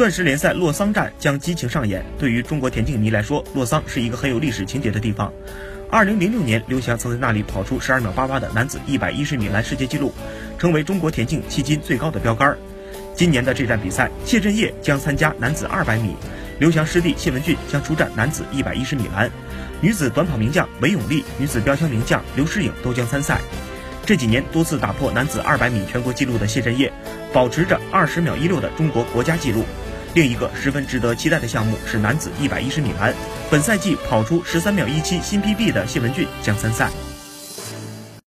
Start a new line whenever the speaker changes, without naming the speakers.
钻石联赛洛桑站将激情上演。对于中国田径迷来说，洛桑是一个很有历史情节的地方。二零零六年，刘翔曾在那里跑出十二秒八八的男子一百一十米栏世界纪录，成为中国田径迄今最高的标杆。今年的这站比赛，谢震业将参加男子二百米，刘翔师弟谢文俊将出战男子一百一十米栏。女子短跑名将韦永丽、女子标枪名将刘诗颖都将参赛。这几年多次打破男子二百米全国纪录的谢震业，保持着二十秒一六的中国国家纪录。另一个十分值得期待的项目是男子一百一十米栏，本赛季跑出十三秒一七新 PB 的谢文俊将参赛。